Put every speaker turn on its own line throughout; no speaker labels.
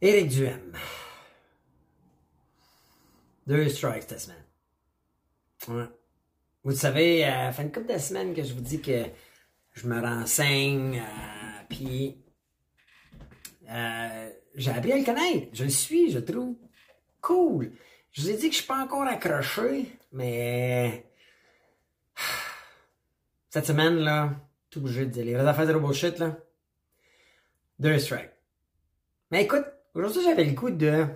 Éric Duhem. Deux strikes cette semaine. Ouais. Vous savez, euh, fait une couple de semaines que je vous dis que je me renseigne, euh, puis euh, j'ai appris à le connaître. Je le suis, je le trouve cool. Je vous ai dit que je suis pas encore accroché, mais cette semaine, là, tout bougé de dire les vraies affaires de là. Deux strikes. Mais écoute, aujourd'hui, j'avais le goût de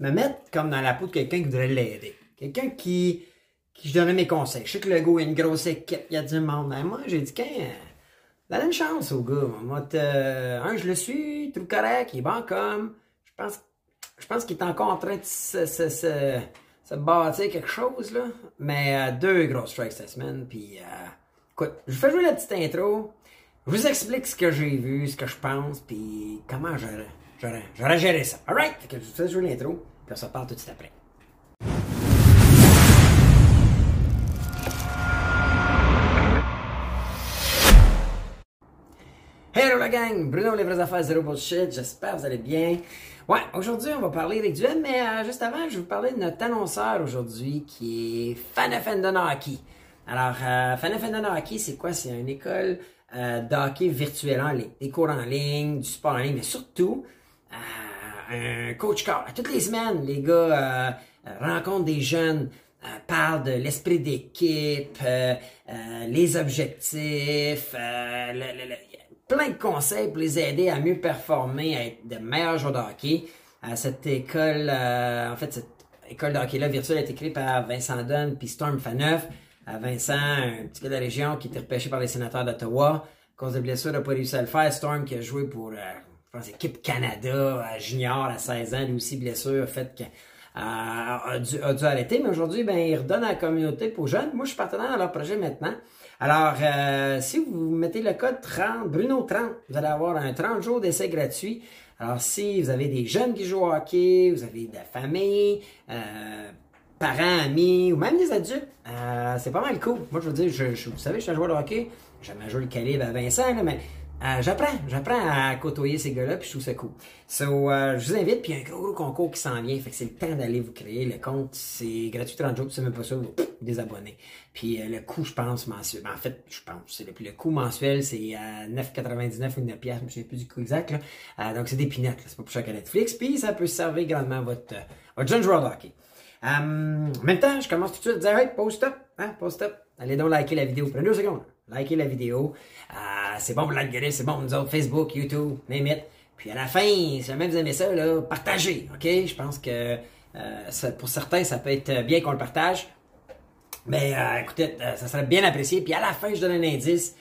me mettre comme dans la peau de quelqu'un qui voudrait l'aider. Quelqu'un qui, qui je donnais mes conseils. Je sais que le gars, a une grosse équipe, il y a du monde. Mais moi, j'ai dit, qu'un, donne une chance au gars. Moi, un, je le suis, tout correct, il est bon comme. Je pense, je pense qu'il est encore en train de se, se, bâtir quelque chose, là. Mais euh, deux gros strikes cette semaine, puis... Euh, écoute, je fais jouer la petite intro. Je vous explique ce que j'ai vu, ce que je pense, puis comment j'aurais, j'aurais, géré ça. Alright? Fait que je vous fais jouer l'intro, puis on se parle tout de suite après. Hello la gang, Bruno les vraies affaires zéro bullshit, j'espère que vous allez bien. Ouais, aujourd'hui on va parler des duels, mais euh, juste avant je vais vous parler de notre annonceur aujourd'hui qui est Fan Hockey. Alors, euh, Fan Hockey, c'est quoi? C'est une école euh, d'hockey virtuel en ligne, des cours en ligne, du sport en ligne, mais surtout euh, un coach car. Toutes les semaines, les gars euh, rencontrent des jeunes, parlent de l'esprit d'équipe, les objectifs, plein de conseils pour les aider à mieux performer, à être de meilleurs joueurs de hockey. cette école, en fait, cette école de hockey-là virtuelle a été créée par Vincent Dunn puis Storm Faneuf à Vincent, un petit gars de la région qui était repêché par les sénateurs d'Ottawa. À cause de blessure, n'a pas réussi à le faire. Storm qui a joué pour, euh, je pense, l'équipe Canada, à junior à 16 ans, lui aussi blessure, fait que, euh, a, dû, a dû arrêter. Mais aujourd'hui, ben, il redonne à la communauté pour jeunes. Moi, je suis partenaire dans leur projet maintenant. Alors, euh, si vous mettez le code 30, Bruno 30, vous allez avoir un 30 jours d'essai gratuit. Alors, si vous avez des jeunes qui jouent au hockey, vous avez de la famille, euh, parents, amis ou même des adultes, euh, c'est pas mal cool. Moi, je veux dire, je, vous savez, je suis un joueur de hockey, jamais joué le calibre à Vincent, là, mais euh, j'apprends, j'apprends à côtoyer ces gars-là, puis je trouve ça cool. So, euh, je vous invite, puis il y a un gros, gros concours qui s'en vient, fait que c'est le temps d'aller vous créer. Le compte, c'est gratuit 30 jours, c'est même pas ça, vous désabonner. Puis le coût, je pense, mensuel, ben, en fait, je pense, c'est le, le coût mensuel, c'est 9,99 ou 9 piastres, je me souviens plus du coût exact, là. donc c'est des pinettes, c'est pas pour chaque Netflix, puis ça peut servir grandement votre, votre jeune joueur. Euh, en même temps, je commence tout de suite à dire, hey, post up, hein, post up. Allez donc liker la vidéo. Prenez deux secondes. Likez la vidéo. C'est bon pour l'algorithme, c'est bon pour nous autres, Facebook, YouTube, name Puis à la fin, si jamais vous aimez ça, là, partagez, ok? Je pense que euh, pour certains, ça peut être bien qu'on le partage. Mais euh, écoutez, euh, ça serait bien apprécié. Puis à la fin, je donne un indice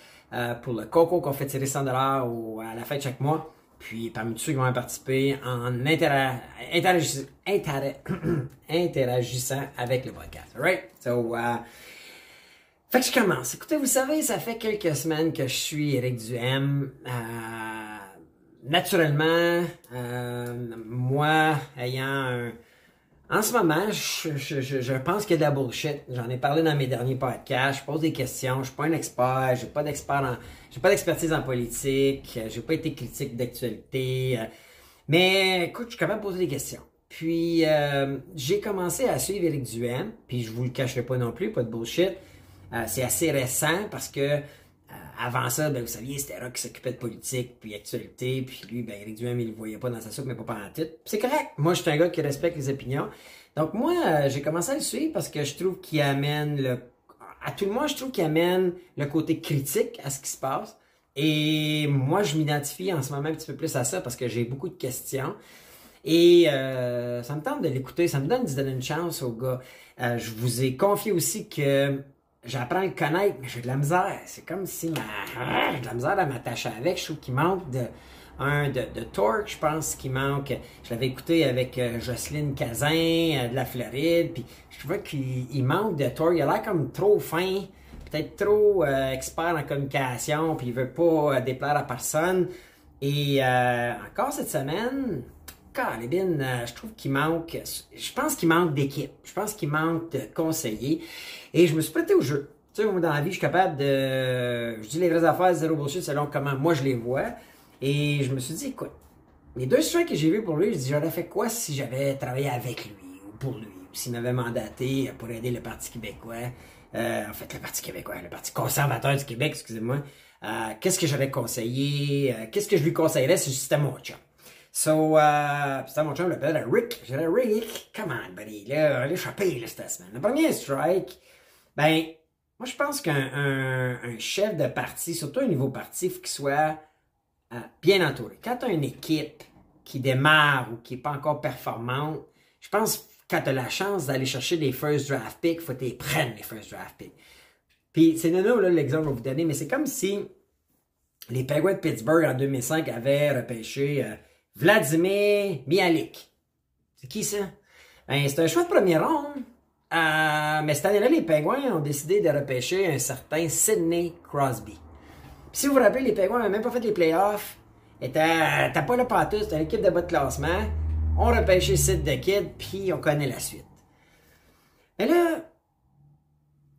pour le coco qu'on fait tirer 100$ ou à la fin de chaque mois. Puis parmi ceux qui vont participer en interagissant avec le podcast. Alright? So, fait que je commence. Écoutez, vous savez, ça fait quelques semaines que je suis Eric Duhem. Euh, naturellement, euh, moi, ayant un, en ce moment, je, je, je, pense qu'il y a de la bullshit. J'en ai parlé dans mes derniers podcasts. Je pose des questions. Je suis pas un expert. J'ai pas d'expert en, j'ai pas d'expertise en politique. J'ai pas été critique d'actualité. Mais écoute, je suis capable de poser des questions. Puis euh, j'ai commencé à suivre Eric Duhem. Puis je vous le cacherai pas non plus, pas de bullshit. Euh, c'est assez récent parce que avant ça, ben, vous saviez, c'était Rock qui s'occupait de politique, puis actualité, puis lui, ben, Eric Duhem, il le voyait pas dans sa soupe, mais pas pendant tout. C'est correct. Moi, je suis un gars qui respecte les opinions. Donc, moi, euh, j'ai commencé à le suivre parce que je trouve qu'il amène le, à tout le monde, je trouve qu'il amène le côté critique à ce qui se passe. Et moi, je m'identifie en ce moment un petit peu plus à ça parce que j'ai beaucoup de questions. Et euh, ça me tente de l'écouter, ça me donne de donner une chance au gars. Euh, je vous ai confié aussi que j'apprends à le connaître, mais j'ai de la misère. C'est comme si ma... j'ai de la misère à m'attacher avec. Je trouve qu'il manque de un de, de torque, je pense qu'il manque. Je l'avais écouté avec euh, Jocelyne Cazin euh, de la Floride, puis je trouvais qu'il manque de torque. Il a l'air comme trop fin, peut-être trop euh, expert en communication, puis il veut pas déplaire à personne. Et encore cette semaine, Calibine, je trouve qu'il manque, je pense qu'il manque d'équipe. Je pense qu'il manque de conseillers. Et je me suis prêté au jeu. Tu sais, dans la vie, je suis capable de. Je dis les vraies affaires, zéro bullshit selon comment moi je les vois. Et je me suis dit, écoute, les deux strikes que j'ai vus pour lui, je dis j'aurais fait quoi si j'avais travaillé avec lui ou pour lui, ou s'il m'avait mandaté pour aider le Parti québécois, euh, en fait le Parti québécois, le Parti conservateur du Québec, excusez-moi. Euh, qu'est-ce que j'aurais conseillé, euh, qu'est-ce que je lui conseillerais si c'était mon chum. So, euh, c'était mon chum, l'appelle Rick. J'ai dit, Rick, come on, buddy, là, choper, là, cette semaine. Le premier strike, ben, moi, je pense qu'un un, un chef de parti, surtout au niveau parti, il faut qu'il soit euh, bien entouré. Quand tu as une équipe qui démarre ou qui n'est pas encore performante, je pense que quand tu as la chance d'aller chercher des first draft picks, faut que tu les prennes, les first draft picks. Puis c'est nono, là, l'exemple que je vais vous donner, mais c'est comme si les Penguins de Pittsburgh en 2005 avaient repêché euh, Vladimir Mialik. C'est qui ça? Ben, c'est un choix de première ronde. Euh, mais cette année-là, les Penguins ont décidé de repêcher un certain Sidney Crosby. Si vous vous rappelez, les Penguins n'avaient même pas fait les playoffs. T'as pas le patus, c'était une équipe de bas de classement. On repêché Sid de Kid, puis on connaît la suite. Mais là,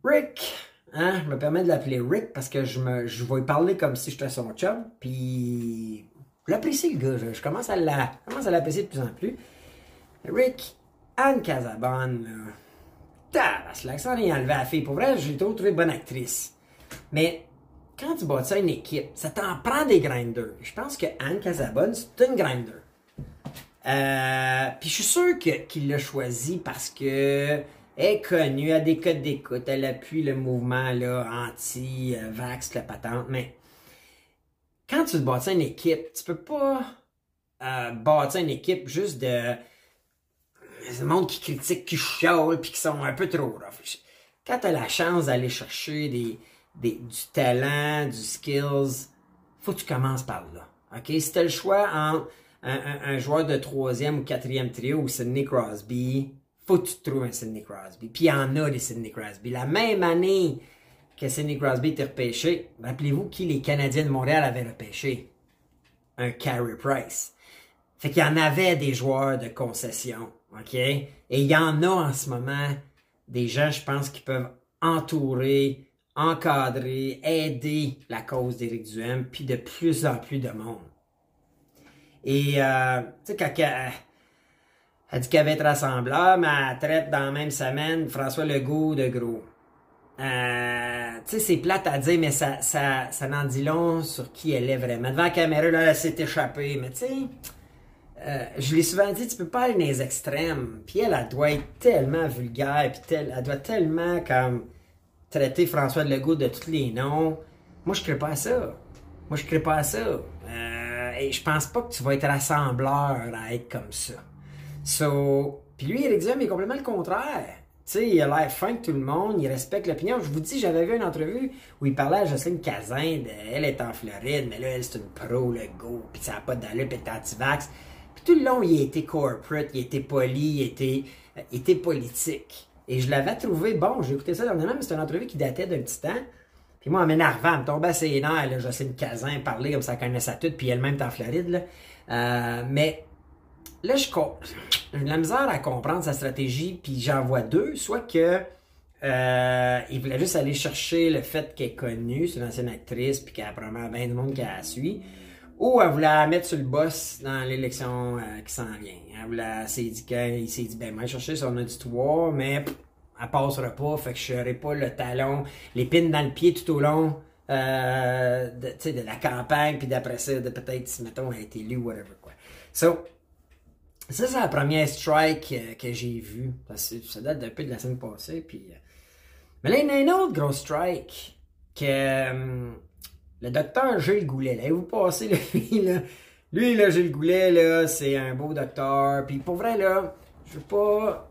Rick, hein, je me permets de l'appeler Rick parce que je, me, je vais lui parler comme si j'étais son chum, puis je l'apprécie le gars, je, commence à l'apprécier de plus en plus. Rick, Anne Casabonne, tabasse, l'accent est enlevé à la fille. Pour vrai, j'ai trouvé bonne actrice. Mais quand tu bâtis une équipe, ça t'en prend des grinders. Je pense que Anne Casabonne, c'est une grinder. Euh, puis je suis sûr qu'il l'a choisi parce que elle est connue, elle a des codes d'écoute, elle appuie le mouvement anti-vax, la patente. Mais quand tu bâtis une équipe, tu peux pas euh, bâtir une équipe juste de le monde qui critique, qui chiale, puis qui sont un peu trop rough. Quand tu as la chance d'aller chercher des, du talent, du skills, faut que tu commences par là. OK? Si tu as le choix entre un, un, joueur de troisième ou quatrième trio ou Sidney Crosby, faut que tu trouves un Sidney Crosby. Puis il y en a des Sidney Crosby. La même année que Sidney Crosby était repêché, rappelez-vous qui les Canadiens de Montréal avaient repêché? Un Carey Price. Fait qu'il y en avait des joueurs de concession. OK? Et il y en a en ce moment des gens, je pense, qui peuvent entourer, encadrer, aider la cause d'Éric Duhem, puis de plus en plus de monde. Et, euh, tu sais, quand elle, dit qu'elle va être rassembleur, mais elle traite dans la même semaine François Legault de gros. Euh, tu sais, c'est plate à dire, mais ça, ça, ça n'en dit long sur qui elle est vraiment. Devant la caméra, là, elle s'est échappée, mais tu sais euh, je l'ai souvent dit, tu peux pas aller dans les extrêmes. Puis elle, elle doit être tellement vulgaire, puis elle doit tellement comme traiter François de Legault de tous les noms. Moi, je crée pas à ça. Moi, je crée pas à ça. Euh, et je pense pas que tu vas être rassembleur à être comme ça. So, puis lui, Eric Duhem est complètement le contraire. Sais, il a l'air fin que tout le monde, il respecte l'opinion. Je vous dis, j'avais vu une entrevue où il parlait à Jocelyne Cazin, elle est en Floride, mais là, elle, c'est une pro, le go, puis ça n'a pas d'allure, puis est anti-vax tout le long, il était corporate, il était poli, il était, euh, était politique. Et je l'avais trouvé bon. J'ai écouté ça dernièrement, mais c'était une entrevue qui datait d'un petit temps. Puis moi, en m'énervant, me tombait assez ses là, Jocelyne Cazin, parler comme ça connaissait tout, puis elle-même est en Floride, là. Euh, mais là, je j'ai de la misère à comprendre sa stratégie, puis j'en vois deux. Soit que euh, il voulait juste aller chercher le fait qu'elle est connue, c'est une ancienne actrice, puis qu'elle a probablement bien de monde qui la suit ou elle voulait la mettre sur le boss dans l'élection euh, qui s'en vient. Elle voulait, s'est dit qu'il s'est dit, ben, moi, chercher son auditoire, mais elle passera pas, fait que je n'aurai pas le talon, l'épine dans le pied tout au long euh, de, la campagne, puis d'après ça, de peut-être, mettons, elle a été élue, whatever, quoi. So, ça, c'est la première strike que j'ai vue. Ça date un peu de la semaine passée, puis... Euh, mais là, il y a une autre grosse strike que... Euh, le docteur Gilles Goulet, là, vous passez, lui, là, lui, là, Gilles Goulet, là, c'est un beau docteur, puis pour vrai, là, je veux pas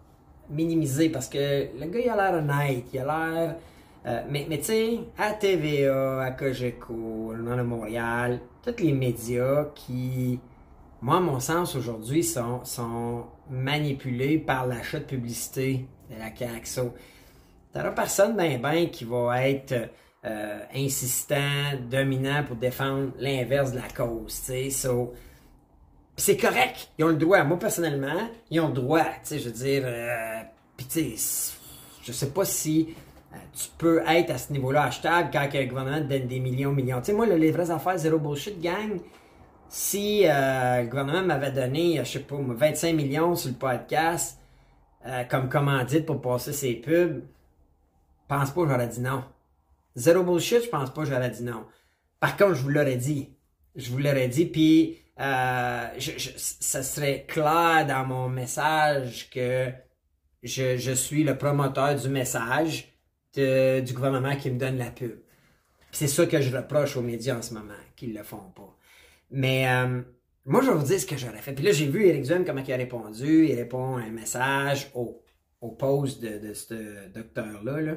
minimiser, parce que le gars, il a l'air honnête, il a l'air... Euh, mais mais tu sais, à TVA, à Cogeco, le Montréal, tous les médias qui, moi, à mon sens, aujourd'hui, sont, manipulés par l'achat de publicité de la CAQ. So, t'auras personne ben ben qui va être euh, insistant, dominant pour défendre l'inverse de la cause. C'est correct, ils ont le droit. Moi, personnellement, ils ont le droit. Je veux dire, euh, tu sais, je sais pas si euh, tu peux être à ce niveau-là hashtag quand le gouvernement te donne des millions, millions. Tu sais, moi, les vraies affaires, zéro bullshit, gang, si euh, le gouvernement m'avait donné, je sais pas, 25 millions sur le podcast euh, comme commandite pour passer ses pubs, pense pas que j'aurais dit non. Zéro bullshit, je pense pas que j'aurais dit non. Par contre, je vous l'aurais dit. Je vous l'aurais dit, puis euh, ça serait clair dans mon message que je, suis le promoteur du message du gouvernement qui me donne la pub. C'est ça que je reproche aux médias en ce moment, qu'ils le font pas. Mais euh, moi, je vais vous dire ce que j'aurais fait. Puis là, j'ai vu Eric Duhem, comment il a répondu. Il répond un message au, au poste de, ce docteur-là.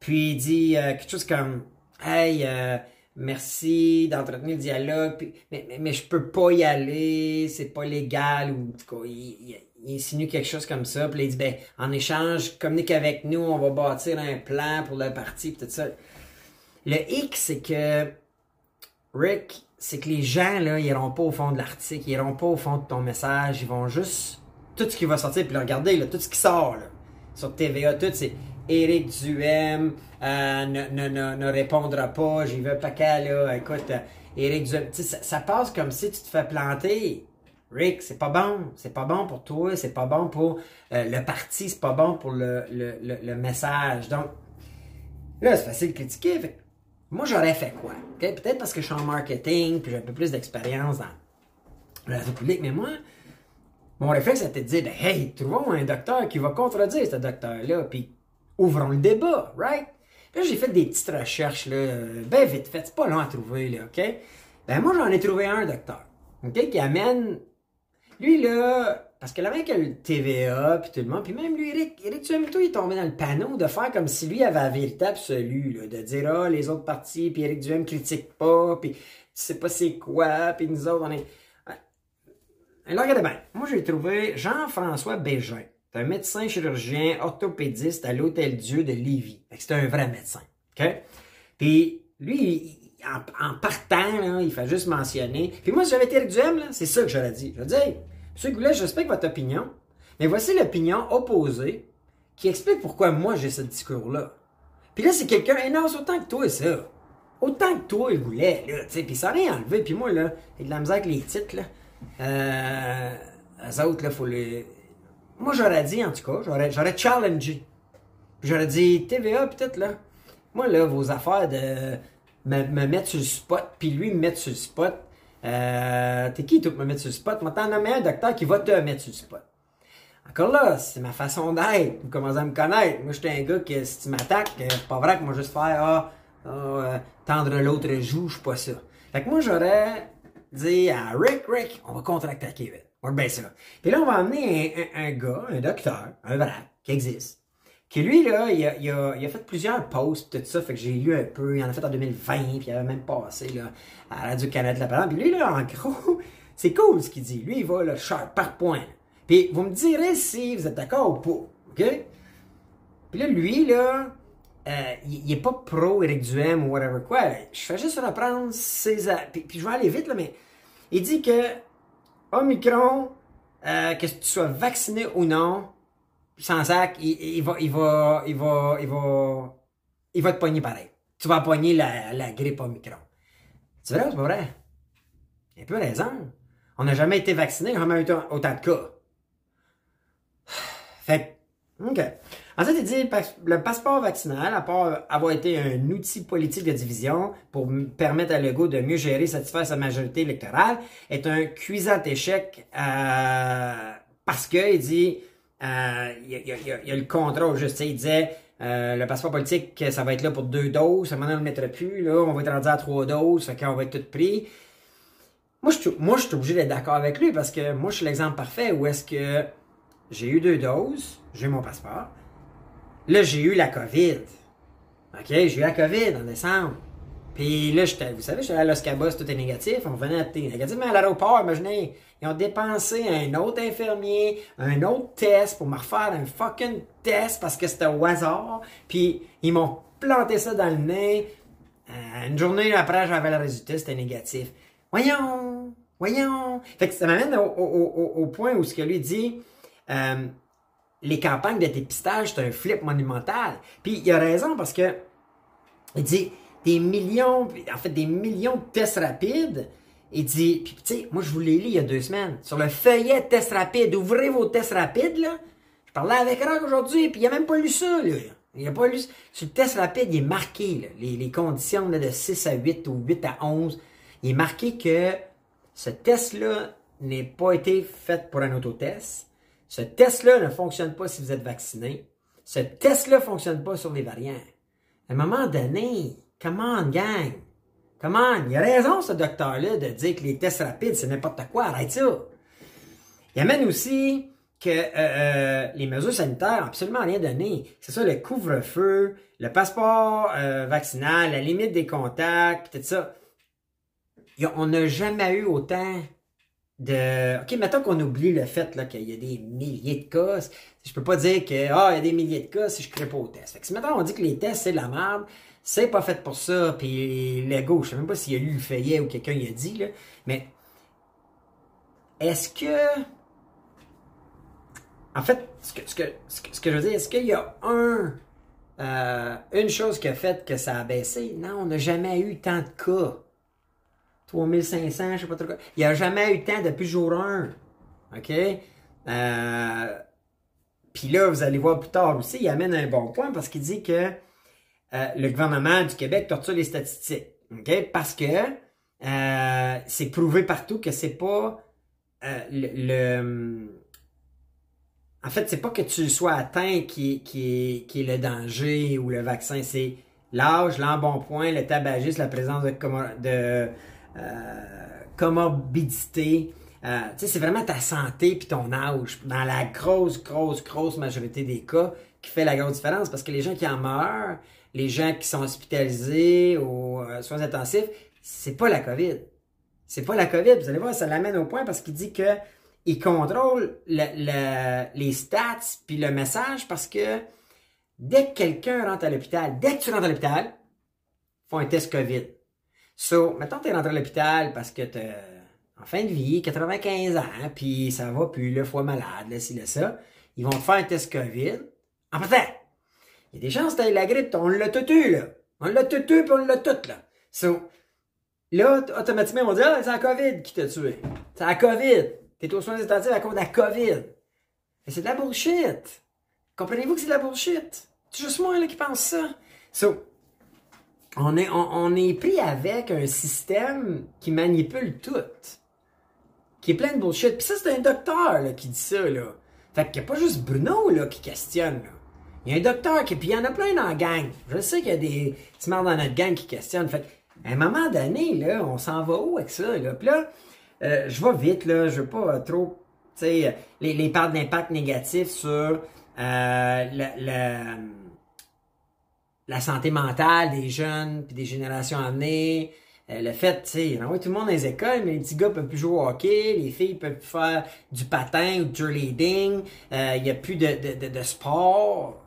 Puis il dit euh, quelque chose comme Hey, euh, merci d'entretenir le dialogue, mais, mais, je peux pas y aller, c'est pas légal, ou en tout cas, il, insinue quelque chose comme ça. Puis il dit ben, en échange, communique avec nous, on va bâtir un plan pour le parti, tout ça. Le X, c'est que Rick, c'est que les gens, là, ils iront pas au fond de l'article, ils iront pas au fond de ton message, ils vont juste. Tout ce qui va sortir, puis regardez, là, tout ce qui sort, là, sur TVA, tout, c'est Éric Duhem euh, ne, ne, ne, répondra pas, j'y veux pas qu'à, là, écoute, euh, Éric Duhem, ça, ça passe comme si tu te fais planter. Rick, c'est pas bon, c'est pas bon pour toi, c'est pas bon pour euh, le parti, c'est pas bon pour le, le, le, message. Donc, là, c'est facile de critiquer. Moi, j'aurais fait quoi? Peut-être parce que je suis en marketing, puis j'ai un peu plus d'expérience dans la public, mais moi, mon réflexe c'était de dire, ben, hey, trouvons un docteur qui va contredire ce docteur-là, puis ouvrons le débat, right? Puis là, j'ai fait des petites recherches, là, ben vite fait, c'est pas long à trouver, là, OK? Ben, moi, j'en ai trouvé un docteur, OK, qui amène, lui, là, parce que là, avec le TVA, puis tout le monde, puis même lui, Eric, Eric Duhamel, il tombait dans le panneau de faire comme si lui avait la vérité absolue, là, de dire, ah, les autres partis, puis Eric Duhem critique pas, puis tu sais pas c'est quoi, puis nous autres, on est... Alors, regardez bien, moi, j'ai trouvé Jean-François Bégin. C'est un médecin chirurgien orthopédiste à l'Hôtel Dieu de Lévis. C'est un vrai médecin, OK? Puis, lui, en, partant, il fait juste mentionner. Puis moi, si j'avais été Eric Duhem, c'est ça que j'aurais dit. Je dire, M. Goulet, je respecte votre opinion, mais voici l'opinion opposée qui explique pourquoi moi j'ai ce discours-là. Puis là, c'est quelqu'un, non, autant que toi, ça. Autant que toi, il Goulet, là, tu sais, puis ça rien enlevé. Puis moi, là, j'ai de la misère avec les titres, là. Euh, eux autres, là, faut les... Moi, j'aurais dit, en tout cas, j'aurais, j'aurais challengé. J'aurais dit, TVA, peut-être, là. Moi, là, vos affaires de me, me mettre sur le spot, puis lui me mettre sur le spot, euh, t'es qui, toi, pour me mettre sur le spot? Moi, t'en nommer un docteur qui va te mettre sur le spot. Encore là, c'est ma façon d'être. Vous commencez à me connaître. Moi, j'étais un gars que si tu m'attaques, euh, c'est pas vrai que moi, juste faire, ah, ah euh, tendre l'autre joue, je suis pas ça. Fait que moi, j'aurais dit à Rick, Rick, on va contre-attaquer vite. On va ça. Puis là, on va amener un, un, gars, un docteur, un vrai, qui existe, qui lui, là, il a, fait plusieurs posts, tout ça, fait que j'ai lu un peu, il en a fait en 2020, puis il avait même passé, là, à Radio-Canada, là, puis lui, là, en gros, c'est cool ce qu'il dit. Lui, il va, là, sharp, par point. Puis vous me direz si vous êtes d'accord ou pas, OK? Puis là, lui, là, euh, il, est pas pro Eric Duhem ou whatever quoi. Je fais juste reprendre ses... Puis, puis je vais aller vite, là, mais il dit que Omicron, euh, que tu sois vacciné ou non, sans sac, il, va, il va, il va, il va, il va te pogner pareil. Tu vas pogner la, la grippe Omicron. C'est vrai ou c'est pas vrai? Il a peu raison. On n'a jamais été vacciné, on n'a jamais eu autant de cas. Fait OK. Ensuite, il dit le passeport vaccinal, à part avoir été un outil politique de division pour permettre à Legault de mieux gérer et satisfaire sa majorité électorale, est un cuisant échec euh, parce que il dit euh, il, y a, y a, le contrôle juste. Il disait euh, le passeport politique, ça va être là pour deux doses, maintenant on ne le mettra plus, là, on va être rendu à trois doses, fait qu'on va être tout pris. Moi, je, moi, je suis obligé d'être d'accord avec lui parce que moi, je suis l'exemple parfait où est-ce que j'ai eu deux doses, j'ai mon passeport. Là, j'ai eu la COVID. OK, j'ai eu la COVID en décembre. Puis là, vous savez, j'étais à Los Cabos, tout est négatif. On venait à être négatif. Mais à l'aéroport, imaginez, ils ont dépensé un autre infirmier, un autre test pour me refaire un fucking test parce que c'était au hasard. Puis ils m'ont planté ça dans le nez. Euh, une journée après, j'avais le résultat, c'était négatif. Voyons, voyons. Fait que ça m'amène au, point où ce que lui dit, euh, les campagnes de dépistage, c'est un flip monumental. Puis il a raison parce que il dit, des millions, en fait, des millions de tests rapides, Il dit, puis tu sais, moi je vous l'ai lu il y a deux semaines, sur le feuillet de test rapide, ouvrez vos tests rapides, là. Je parlais avec Rock aujourd'hui, puis il a même pas lu ça, là. Il a pas lu Sur le test rapide, il est marqué, là, les, les conditions là, de 6 à 8 ou 8 à 11. Il est marqué que ce test-là n'est pas été fait pour un autotest. Ce test-là ne fonctionne pas si vous êtes vacciné. Ce test-là ne fonctionne pas sur les variants. À un moment donné, comment gang? Comment? Il a raison, ce docteur-là, de dire que les tests rapides, c'est n'importe quoi. Arrête ça. Il amène aussi que euh, euh, les mesures sanitaires n'ont absolument rien donné. C'est ça, le couvre-feu, le passeport euh, vaccinal, la limite des contacts, tout ça. on n'a jamais eu autant de. OK, mettons qu'on oublie le fait qu'il y a des milliers de cas. Je peux pas dire que ah, il y a des milliers de cas si je ne crée pas au test. Fait que si mettons on dit que les tests, c'est de la merde, c'est pas fait pour ça, puis l'ego, je sais même pas s'il a lu le feuillet ou quelqu'un y a dit, là, mais est-ce que. En fait, ce que, ce que, ce que, je veux dire, est-ce qu'il y a un, euh, une chose qui a fait que ça a baissé? Non, on n'a jamais eu tant de cas. 3500, je sais pas trop quoi. Il n'y a jamais eu tant depuis jour 1. OK? Euh, Puis là, vous allez voir plus tard aussi, il amène un bon point parce qu'il dit que euh, le gouvernement du Québec torture les statistiques. OK? Parce que euh, c'est prouvé partout que c'est pas euh, le, En fait, c'est pas que tu sois atteint qui, qui, qui est le danger ou le vaccin, c'est l'âge, l'embonpoint, le tabagisme, la présence de, de comorbidité. C'est vraiment ta santé puis ton âge, dans la grosse, grosse, grosse majorité des cas, qui fait la grosse différence. Parce que les gens qui en meurent, les gens qui sont hospitalisés aux euh, soins intensifs, c'est pas la COVID. C'est pas la COVID. Vous allez voir, ça l'amène au point parce qu'il dit que il contrôle les stats puis le message parce que dès que quelqu'un rentre à l'hôpital, dès que tu rentres à l'hôpital, font un test COVID. So, maintenant tu es rentré à l'hôpital parce que tu en fin de vie, 95 ans, puis ça va plus, le foie malade, là, ci, là, ça. Ils vont faire un test COVID. En fait, il y a des chances que la grippe, on l'a tout eu, là. On l'a tout eu, puis on l'a tout, là. So, là, automatiquement, on dire, ah, c'est la COVID qui t'a tué. C'est la COVID. T'es aux soins intensifs à cause de la COVID. Mais c'est de la bullshit. Comprenez-vous que c'est de la bullshit? C'est juste moi, là, qui pense ça. So, on est, on, est pris avec un système qui manipule tout. Qui est plein de bullshit. Puis ça, c'est un docteur là, qui dit ça. Là. Fait qu'il n'y a pas juste Bruno là, qui questionne. Là. Il y a un docteur qui. Puis il y en a plein dans la gang. Je sais qu'il y a des smarts dans notre gang qui questionnent. Fait à un moment donné, là, on s'en va où avec ça? Là? Puis là, euh, je vais vite, là, je veux pas trop. Tu sais, les, les parts d'impact négatif sur euh, le la santé mentale des jeunes puis des générations à venir. Euh, le fait, tu sais, tout le monde dans les écoles, mais les petits gars peuvent plus jouer au hockey, les filles peuvent plus faire du patin ou du cheerleading, euh, il n'y a plus de, de, de, sport.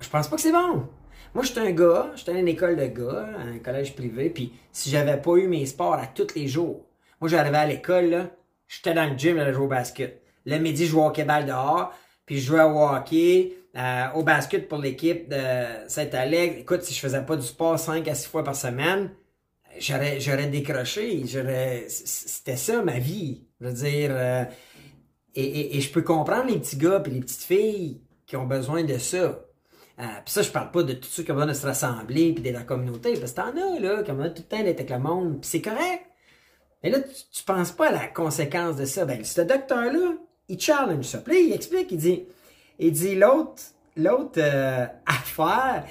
Je pense pas que c'est bon. Moi, j'étais un gars, j'étais à une école de gars, un collège privé, puis si j'avais pas eu mes sports à tous les jours, moi, j'arrivais à l'école, j'étais dans le gym, à jouer au basket. Le midi, je jouais au hockey dehors, puis je jouais au hockey, euh, au basket pour l'équipe de Saint-Alex. Écoute, si je faisais pas du sport 5 à 6 fois par semaine, j'aurais, j'aurais décroché. J'aurais, c'était ça ma vie. Je veux dire, euh, et, je peux comprendre les petits gars et les petites filles qui ont besoin de ça. Euh, puis ça, je parle pas de tous ceux qui ont besoin de se rassembler puis dans la communauté, parce que t'en as, là, qui ont besoin tout le temps d'être avec le monde, puis c'est correct. Mais là, tu, tu penses pas à la conséquence de ça. Ben, ce docteur-là, il challenge ça. Puis il explique, il dit, il dit l'autre, l'autre euh, affaire,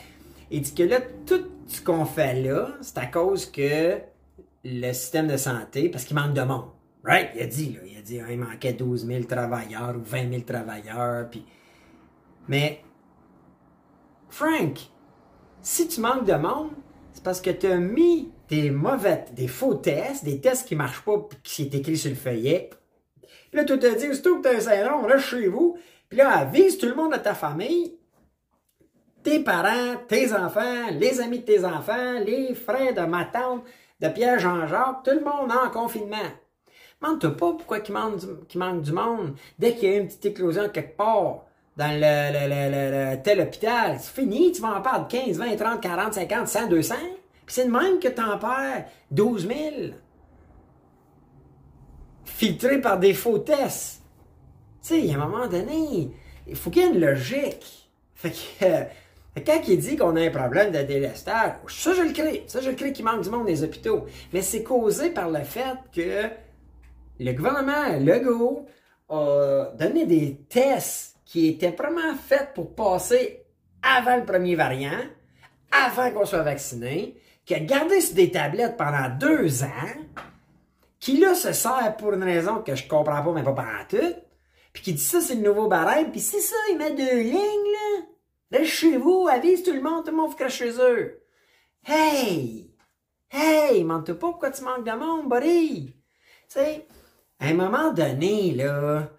il dit que là, tout ce qu'on fait là, c'est à cause que le système de santé, parce qu'il manque de monde. Right? Il a dit, là, il a dit, il manquait 12 000 travailleurs ou 20 000 travailleurs, puis... Mais, Frank, si tu manques de monde, c'est parce que tu as mis des mauvais, des faux tests, des tests qui marchent pas, qui est écrit sur le feuillet. Puis là, tu te dis, tout que tu as un syndrome, là, chez vous, puis là, avise tout le monde de ta famille, tes parents, tes enfants, les amis de tes enfants, les frères de ma tante, de Pierre-Jean-Jacques, tout le monde en confinement. Demande-toi pas pourquoi il manque, du, monde. Dès qu'il y a une petite éclosion quelque part dans tel hôpital, c'est fini, tu vas en perdre 15, 20, 30, 40, 50, 100, 200. Puis c'est de même que t'en perds 12 000. Filtrés par des faux tests. Tu sais, il y a un moment donné, il faut qu'il y ait une logique. Fait que, euh, quand il dit qu'on a un problème de délestage, ça je le crée. Ça je le crée qu'il manque du monde dans les hôpitaux. Mais c'est causé par le fait que le gouvernement Legault a donné des tests qui étaient vraiment faits pour passer avant le premier variant, avant qu'on soit vacciné, qui a gardé sur des tablettes pendant deux ans, qui là se sert pour une raison que je comprends pas, mais pas pendant tout, puis qui dit ça, c'est le nouveau barème, puis c'est ça, il met deux lignes, là. Reste chez vous, avise tout le monde, tout le monde faut chez eux. Hey! Hey! Mente pas pourquoi tu manques de monde, buddy! Tu sais, à un moment donné, là,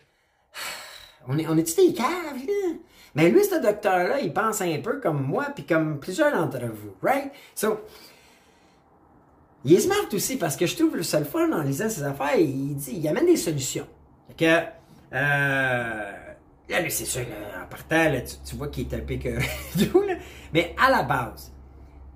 on est, on est des caves, là? Mais lui, ce docteur-là, il pense un peu comme moi, puis comme plusieurs d'entre vous, right? So, il est smart aussi parce que je trouve le seul fois en lisant ses affaires, il dit, il amène des solutions. Fait que, euh, là, c'est sûr, en partant, tu, vois qu'il est un peu que là. Mais à la base,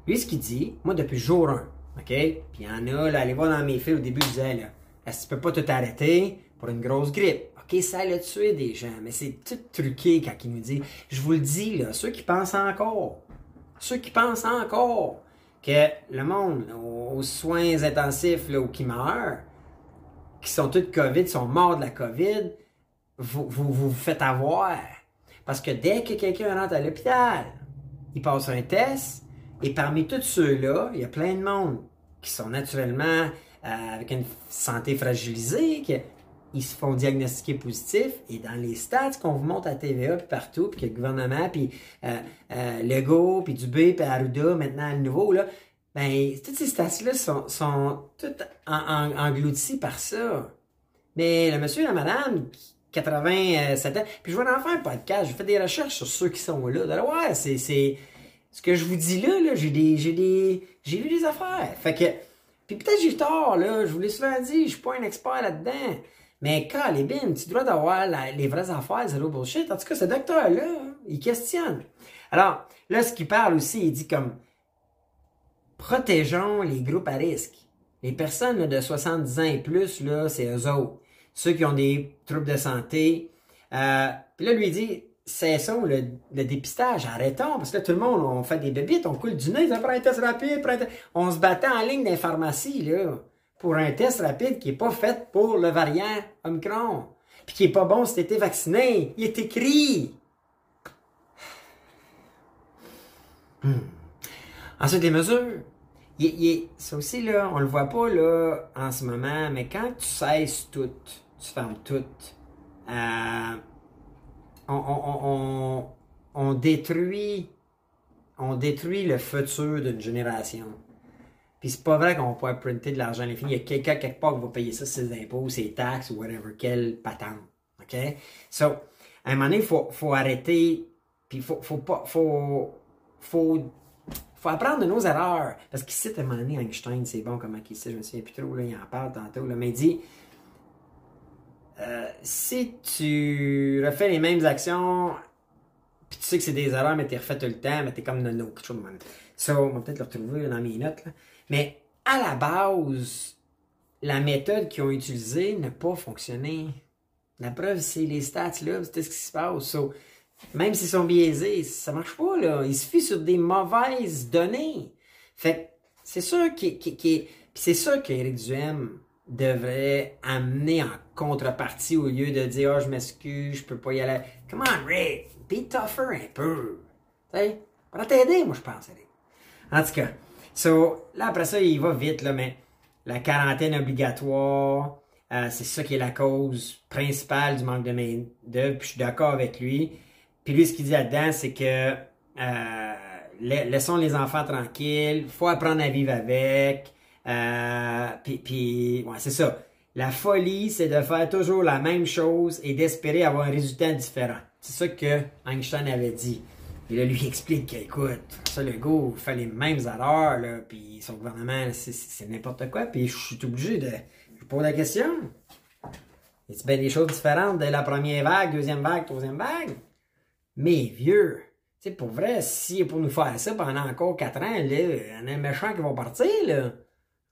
lui, ce qu'il dit, moi, depuis jour 1, OK? Puis il y en a, là, allez voir dans mes fils, au début, il disait, là, est-ce que tu peux pas tout arrêter pour une grosse grippe? OK, ça l'a tué des gens, mais c'est tout truqué quand il nous dit, je vous le dis, là, ceux qui pensent encore, ceux qui pensent encore que le monde aux soins intensifs, là, qui meurent, qui sont tous COVID, sont morts de la COVID, vous vous, vous faites avoir. Parce que dès que quelqu'un rentre à l'hôpital, il passe un test, et parmi tous ceux-là, il y a plein de monde qui sont naturellement euh, avec une santé fragilisée, qui ils se font diagnostiquer positifs, et dans les stats qu'on vous montre à TVA, puis partout, puis que le gouvernement, puis euh, euh, Lego, puis Dubé, puis Arruda, maintenant le nouveau, là, ben, toutes ces stats-là sont, sont toutes englouties par ça. Mais le monsieur et la madame, 87 ans. Puis je vais en faire un podcast, je fais des recherches sur ceux qui sont là. ouais, c'est, c'est, ce que je vous dis là, là j'ai des, j'ai des, j'ai vu des affaires. Fait que, puis peut-être j'ai tort, là, je vous l'ai souvent dit, je suis pas un expert là-dedans. Mais Calibin, tu dois avoir les vraies affaires, zéro bullshit. En tout cas, ce docteur-là, il questionne. Alors, là, ce qu'il parle aussi, il dit comme, protégeons les groupes à risque. Les personnes de 70 ans et plus, là, c'est eux autres ceux qui ont des troubles de santé. Euh, puis là, lui dit, cessons le, le, dépistage, arrêtons, parce que tout le monde, on fait des bébites, on coule du nez, ça prend un test rapide, on se battait en ligne dans les pharmacies, là, pour un test rapide qui n'est pas fait pour le variant Omicron, puis qui n'est pas bon si tu été vacciné. Il est écrit. Hmm. Ensuite, les mesures. Ça aussi, là, on le voit pas là, en ce moment, mais quand tu cesses tout, tu fermes tout, euh, on, détruit on détruit le futur d'une génération. Puis c'est pas vrai qu'on peut printer de l'argent à l'infini. Il y a quelqu'un quelque part qui va payer ça, ses impôts, ses taxes ou whatever, quelle patente. OK? So, à un moment donné, il faut, faut arrêter, puis faut, faut pas, faut, faut faut apprendre de nos erreurs. Parce qu'il cite à un moment donné Einstein, c'est bon comment il cite, je me souviens plus trop, là, il en parle tantôt, là, mais il dit euh, si tu refais les mêmes actions, puis tu sais que c'est des erreurs, mais tu refais tout le temps, mais t'es comme nono, quelque Ça, on va peut-être le retrouver dans mes notes. Mais à la base, la méthode qu'ils ont utilisée n'a pas fonctionné. La preuve, c'est les stats là, c'est ce qui se passe. Même s'ils sont biaisés, ça marche pas, là. Il suffit sur des mauvaises données. Fait c'est sûr qu'il c'est sûr qu'Éric Duhem devrait amener en contrepartie au lieu de dire oh, je m'excuse, je peux pas y aller. Come on, Rick, be tougher un peu. Sais, pour t'aider, moi je pense. En tout cas, so, là après ça, il va vite, là, mais la quarantaine obligatoire, euh, c'est ça qui est la cause principale du manque de main-d'œuvre, puis je suis d'accord avec lui. Puis lui, ce qu'il dit là-dedans, c'est que euh, laissons les enfants tranquilles, faut apprendre à vivre avec. Euh, puis, puis c'est ça. La folie, c'est de faire toujours la même chose et d'espérer avoir un résultat différent. C'est ça que Einstein avait dit. Et là, lui explique qu'écoute, ça, le il fait les mêmes erreurs, là, puis son gouvernement, c'est n'importe quoi, puis je suis obligé de... Je pose la question. Y a bien des choses différentes de la première vague, deuxième vague, troisième vague? Mais vieux, sais, pour vrai, si pour nous faire ça pendant encore 4 ans, là, on a un méchant qui va partir, là.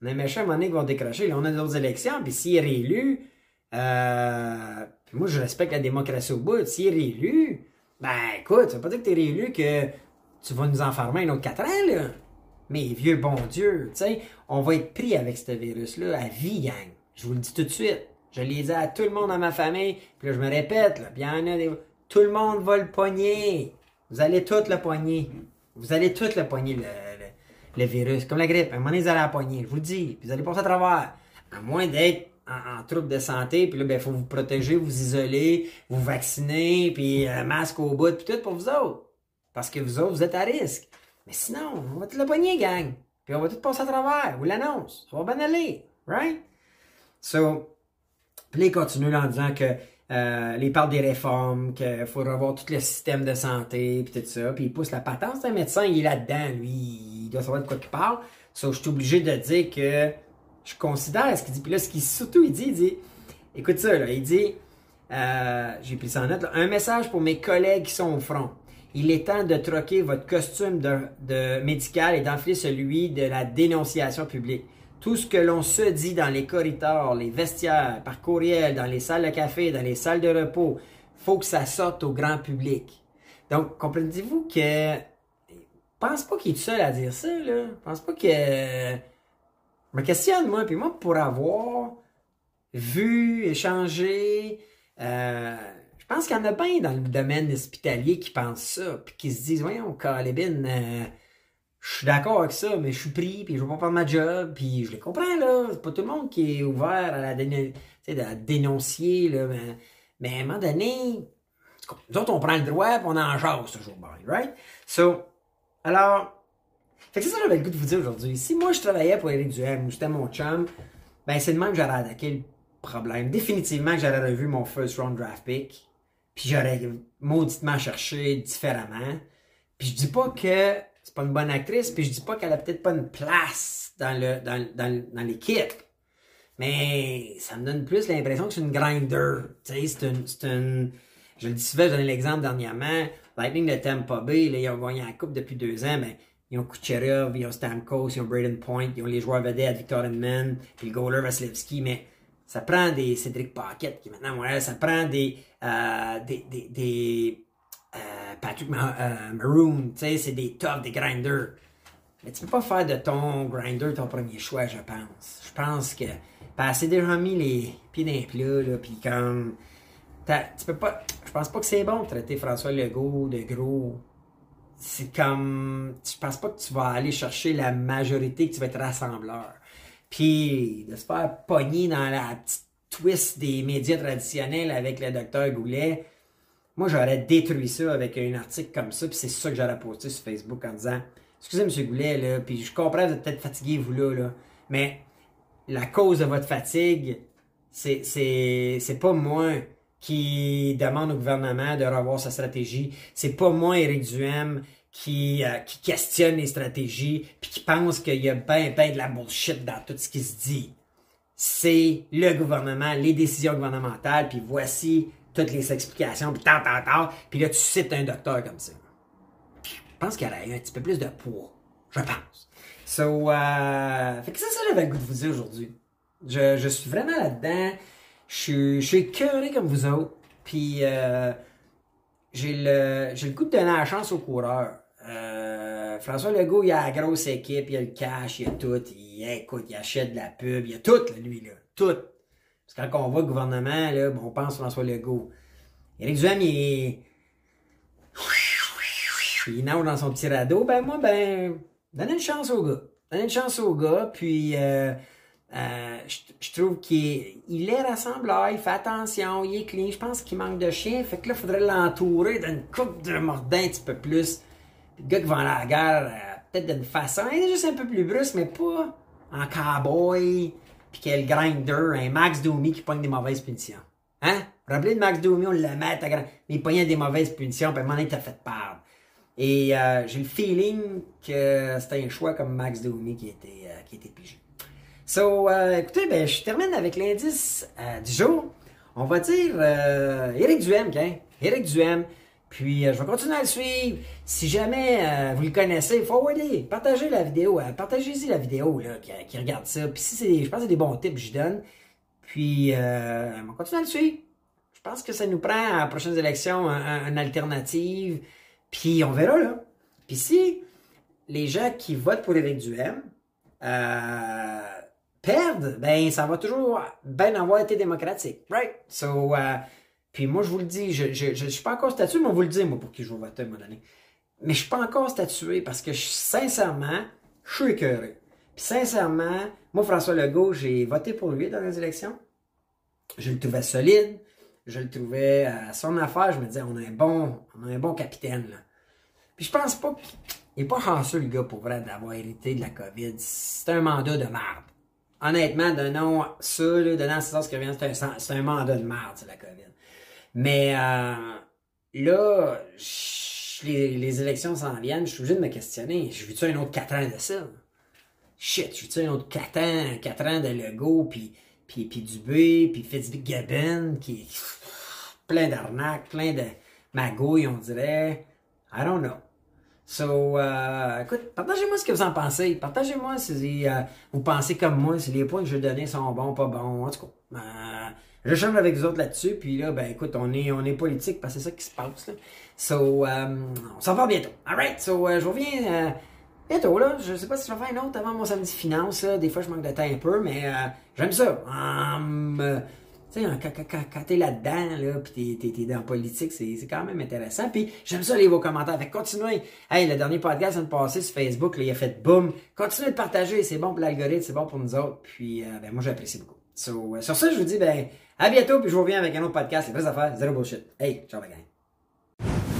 On a un méchant à un moment qui va décrocher. On a d'autres élections, puis s'il est réélu, euh, moi, je respecte la démocratie au bout. S'il est réélu, ben, écoute, ça veut pas dire que t'es réélu que tu vas nous enfermer un autre 4 ans, là. Mais vieux bon Dieu, tu sais, on va être pris avec ce virus-là à vie, gang. Je vous le dis tout de suite. Je l'ai dit à tout le monde dans ma famille, puis là, je me répète, là, bien, tout le monde va le pogner. Vous allez tout le pogner. Vous allez tout le pogner, le, le, virus. Comme la grippe, à un moment donné, vous allez la pogner. Je vous le dis. Puis vous allez passer à travers. À moins d'être en, trouble de santé, puis là, ben, faut vous protéger, vous isoler, vous vacciner, puis euh, masque au bout, puis tout pour vous autres. Parce que vous autres, vous êtes à risque. Mais sinon, on va tout le pogner, gang. Puis on va tout passer à travers. Vous l'annonce. Ça va bien aller. Right? So, puis il continue en disant que euh, il des réformes, qu'il faut revoir tout le système de santé, puis tout ça. Puis il pousse la patente. C'est un médecin, il est là-dedans, lui. Il doit savoir de quoi il parle. So, je suis obligé de dire que je considère ce qu'il dit. Puis là, ce qu'il surtout il dit, il dit, écoute ça, là, il dit, euh, j'ai pris ça en note, un message pour mes collègues qui sont au front. Il est temps de troquer votre costume de médical et d'enfiler celui de la dénonciation publique. Tout ce que l'on se dit dans les corridors, les vestiaires, par courriel, dans les salles de café, dans les salles de repos, faut que ça sorte au grand public. Donc, comprenez-vous que pense pas qu'il est seul à dire ça, là. Pense pas que. Je me questionne, moi, puis moi, pour avoir vu, échangé, euh, je pense qu'il y en a bien dans le domaine hospitalier qui pensent ça, puis qui se disent, voyons, Calébine, euh, je suis d'accord avec ça, mais je suis pris, puis je veux pas faire ma job, puis je les comprends, là. C'est pas tout le monde qui est ouvert à la, à dénoncier, là. Mais, mais, à un moment donné, nous autres, on prend le droit, puis on en jase toujours right? So, alors, c'est ça que j'avais le goût de vous dire aujourd'hui. Si moi, je travaillais pour Eric Duhem, ou c'était mon chum, ben c'est de même que j'aurais attaqué le problème. Définitivement que j'aurais revu mon first round draft pick, puis j'aurais mauditement cherché différemment. Puis je dis pas que c'est pas une bonne actrice, puis je dis pas qu'elle a peut-être pas une place dans le dans, dans, l'équipe. Mais ça me donne plus l'impression que c'est une grinder. Tu sais, c'est une, une. Je le dis souvent, je donne l'exemple dernièrement. Lightning de Tampa Bay, là, ils ont gagné la coupe depuis deux ans, mais ils ont Kucherov, ils ont Stamkos, ils ont Braden Point, ils ont les joueurs vedettes, Victor Edmond, puis le goaler Vasilevski, mais ça prend des Cédric Paquette qui maintenant, ouais, ça prend des, euh, des, des, euh, Patrick euh, Maroon, tu sais, c'est des tops, des grinders. Mais tu peux pas faire de ton grinder ton premier choix, je pense. Je pense que passer déjà mis les pieds dans les là, puis comme. Tu peux pas. Je pense pas que c'est bon de traiter François Legault de gros. C'est comme. Je pense pas que tu vas aller chercher la majorité, que tu vas être rassembleur. Puis de se faire pogner dans la petite twist des médias traditionnels avec le docteur Goulet moi, j'aurais détruit ça avec un article comme ça, puis c'est ça que j'aurais posté sur Facebook en disant Excusez, M. Goulet, là, puis je comprends, vous êtes peut-être fatigué, vous là, mais la cause de votre fatigue, c'est, c'est, c'est pas moi qui demande au gouvernement de revoir sa stratégie. C'est pas moi, Éric Duhem, qui, euh, qui questionne les stratégies, puis qui pense qu'il y a ben, ben de la bullshit dans tout ce qui se dit. C'est le gouvernement, les décisions gouvernementales, puis voici toutes les explications, puis tant, tant, tant, puis là, tu cites un docteur comme ça. Je pense qu'il y aurait un petit peu plus de poids. Je pense. So, euh, fait que ça, ça, j'avais le goût de vous dire aujourd'hui. Je, je, suis vraiment là-dedans. Je suis, écœuré comme vous autres. Puis, euh, j'ai le, le goût de donner la chance aux coureurs. Euh, François Legault, il a la grosse équipe, il a le cash, il a tout. Il, écoute, il achète de la pub, il a tout, lui, là. Tout. Parce que quand on voit le gouvernement, là, on pense François Legault. Éric Duhem, il. Il nage dans son petit radeau. Ben, moi, ben, donnez une chance au gars. Donnez une chance au gars, puis. Euh, euh, je, trouve qu'il est, rassembleur, il fait attention, il est clean. Je pense qu'il manque de chien. Fait que là, il faudrait l'entourer d'une coupe de mordant un petit peu plus. le gars qui va à la guerre, euh, peut-être d'une façon, juste un peu plus brusque, mais pas en cowboy puis qu'il grinder, un Max Domi qui pogne des mauvaises punitions. Hein? Rappelez de Max Domi, on le met à grand... Mais il pognait des mauvaises punitions, puis à un moment donné, t'a fait perdre. Et euh, j'ai le feeling que c'était un choix comme Max Domi qui était, qui était pigé. So, euh, écoutez, ben, je termine avec l'indice du jour. On va dire Eric Duhem, hein? Puis je vais continuer à le suivre. Si jamais vous le connaissez, forwardez, partagez la vidéo, partagez-y la vidéo là, qui, regarde ça. Puis si c'est, je pense que c'est des bons tips que je donne. Puis on va continuer à le suivre. Je pense que ça nous prend à la prochaine élection une alternative. Puis on verra là. Puis si les gens qui votent pour Éric Duhem euh, perdent, ben ça va toujours bien avoir été démocratique. Right? So, euh, puis moi, je vous le dis, je, je, je, suis pas encore statué, mais on vous le dit, moi, pour qui je vais voter à un moment donné. Mais je suis pas encore statué parce que, sincèrement, je suis écœuré. Puis sincèrement, moi, François Legault, j'ai voté pour lui dans les élections. Je le trouvais solide. Je le trouvais à son affaire. Je me disais, on a un bon, on a un bon capitaine, là. Puis je pense pas qu'il est pas chanceux, le gars, pour vrai, d'avoir hérité de la COVID. C'est un mandat de merde. Honnêtement, donnons ça, là, donnant ce qui revient, c'est un, un mandat de merde, la COVID. Mais euh, là, les, élections s'en viennent, je suis obligé de me questionner. Je veux-tu un autre 4 ans de ça? Shit, je veux-tu un autre 4 ans, 4 ans de Lego, puis, puis, puis Dubé, puis Fitzgibbon, qui plein d'arnaques, plein de magouilles, on dirait. I don't know. So, euh, écoute, partagez-moi ce que vous en pensez. Partagez-moi si euh, vous pensez comme moi, si les points que je donner sont bons, pas bons. En tout cas, euh, je change avec vous autres là-dessus. Puis là, ben écoute, on est, on est politique parce que c'est ça qui se passe. Là. So, euh, on s'en parle bientôt. Alright, so euh, je reviens bientôt. là. Je sais pas si je vais faire une autre avant mon samedi finance. Là. Des fois, je manque de temps un peu, mais j'aime ça. Um, tu sais, quand, t'es là-dedans, là, pis t'es, t'es, dans la politique, c'est, c'est quand même intéressant. Puis j'aime ça lire vos commentaires. Fait continuez. Hey, le dernier podcast vient de passer sur Facebook, là, il a fait boum. Continuez de partager, c'est bon pour l'algorithme, c'est bon pour nous autres. Puis euh, ben moi j'apprécie beaucoup. Euh, sur ça, je vous dis ben à bientôt, puis je vous reviens avec un autre podcast, les vraies affaires, zéro bullshit. Hey, ciao la gang.